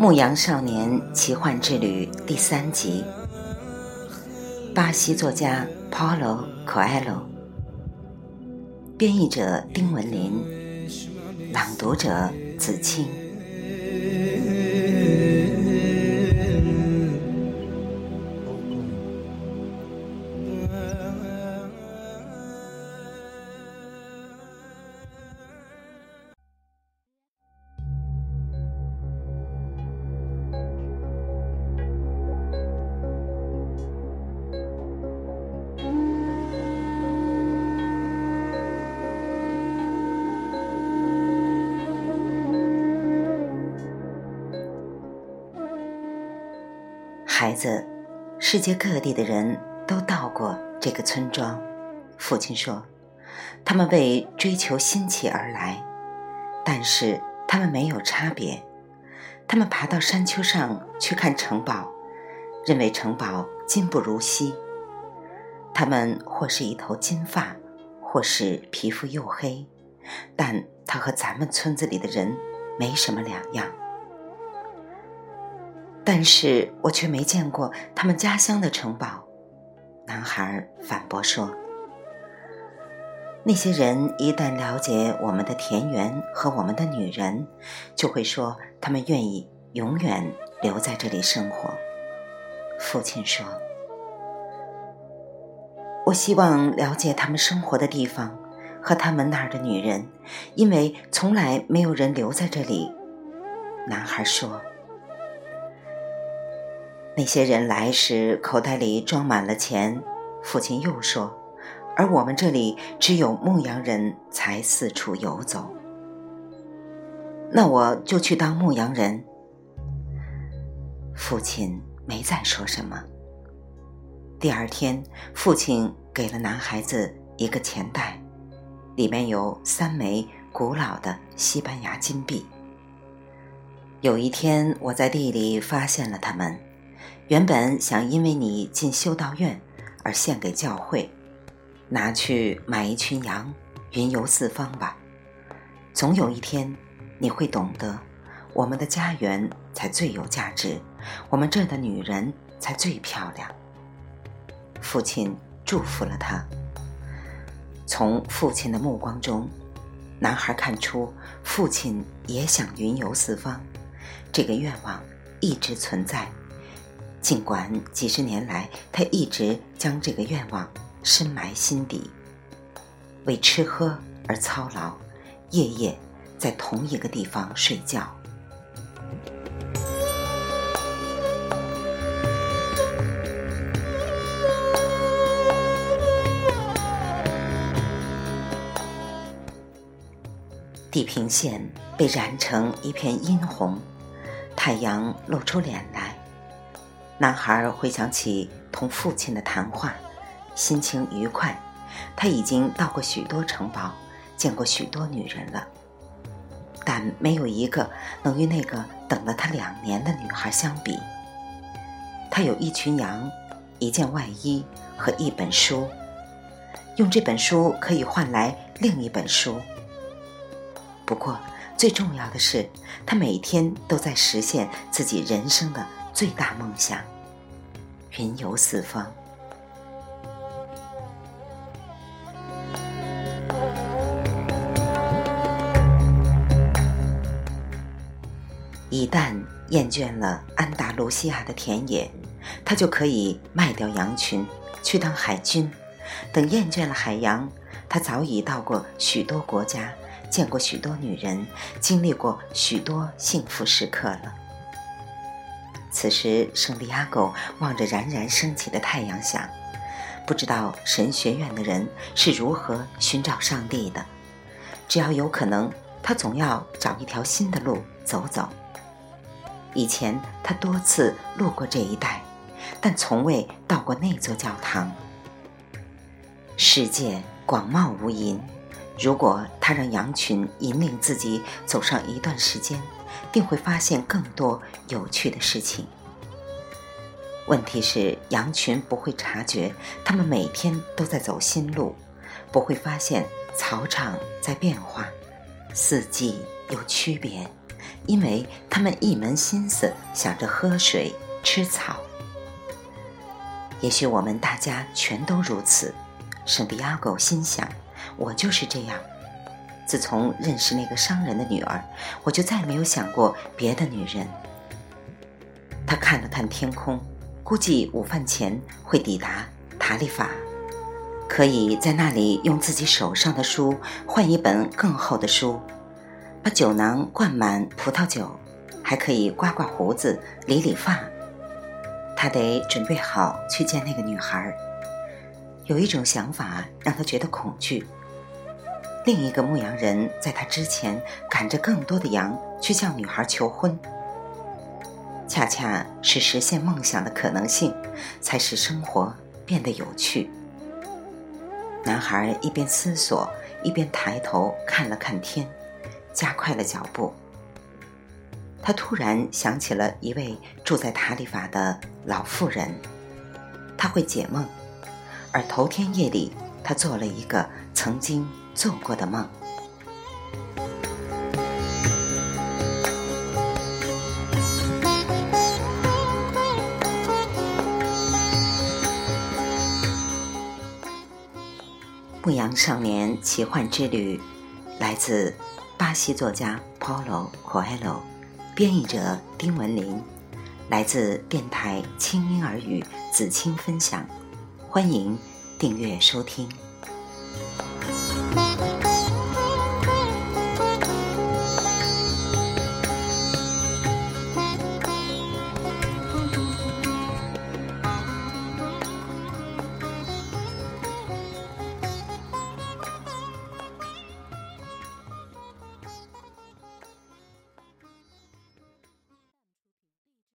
牧羊少年奇幻之旅第三集，巴西作家 Paulo Coelho，编译者丁文林，朗读者子清。孩子，世界各地的人都到过这个村庄。父亲说，他们为追求新奇而来，但是他们没有差别。他们爬到山丘上去看城堡，认为城堡金不如锡。他们或是一头金发，或是皮肤黝黑，但他和咱们村子里的人没什么两样。但是我却没见过他们家乡的城堡，男孩反驳说：“那些人一旦了解我们的田园和我们的女人，就会说他们愿意永远留在这里生活。”父亲说：“我希望了解他们生活的地方和他们那儿的女人，因为从来没有人留在这里。”男孩说。那些人来时口袋里装满了钱，父亲又说：“而我们这里只有牧羊人才四处游走。”那我就去当牧羊人。父亲没再说什么。第二天，父亲给了男孩子一个钱袋，里面有三枚古老的西班牙金币。有一天，我在地里发现了它们。原本想因为你进修道院而献给教会，拿去买一群羊，云游四方吧。总有一天，你会懂得，我们的家园才最有价值，我们这儿的女人才最漂亮。父亲祝福了他。从父亲的目光中，男孩看出父亲也想云游四方，这个愿望一直存在。尽管几十年来，他一直将这个愿望深埋心底，为吃喝而操劳，夜夜在同一个地方睡觉。地平线被染成一片殷红，太阳露出脸来。男孩回想起同父亲的谈话，心情愉快。他已经到过许多城堡，见过许多女人了，但没有一个能与那个等了他两年的女孩相比。他有一群羊，一件外衣和一本书，用这本书可以换来另一本书。不过最重要的是，他每天都在实现自己人生的。最大梦想，云游四方。一旦厌倦了安达卢西亚的田野，他就可以卖掉羊群，去当海军。等厌倦了海洋，他早已到过许多国家，见过许多女人，经历过许多幸福时刻了。此时，圣地亚哥望着冉冉升起的太阳，想：不知道神学院的人是如何寻找上帝的。只要有可能，他总要找一条新的路走走。以前他多次路过这一带，但从未到过那座教堂。世界广袤无垠，如果他让羊群引领自己走上一段时间。定会发现更多有趣的事情。问题是，羊群不会察觉，它们每天都在走新路，不会发现草场在变化，四季有区别，因为它们一门心思想着喝水、吃草。也许我们大家全都如此。圣地亚哥心想：“我就是这样。自从认识那个商人的女儿，我就再没有想过别的女人。”他看了看天空，估计午饭前会抵达塔利法，可以在那里用自己手上的书换一本更厚的书，把酒囊灌满葡萄酒，还可以刮刮胡子、理理发。他得准备好去见那个女孩。有一种想法让他觉得恐惧。另一个牧羊人在他之前赶着更多的羊去向女孩求婚。恰恰是实现梦想的可能性，才使生活变得有趣。男孩一边思索，一边抬头看了看天，加快了脚步。他突然想起了一位住在塔里法的老妇人，他会解梦，而头天夜里他做了一个曾经做过的梦。《牧羊少年奇幻之旅》，来自巴西作家 Paulo Coelho。编译者丁文林，来自电台轻音耳语子青分享，欢迎订阅收听。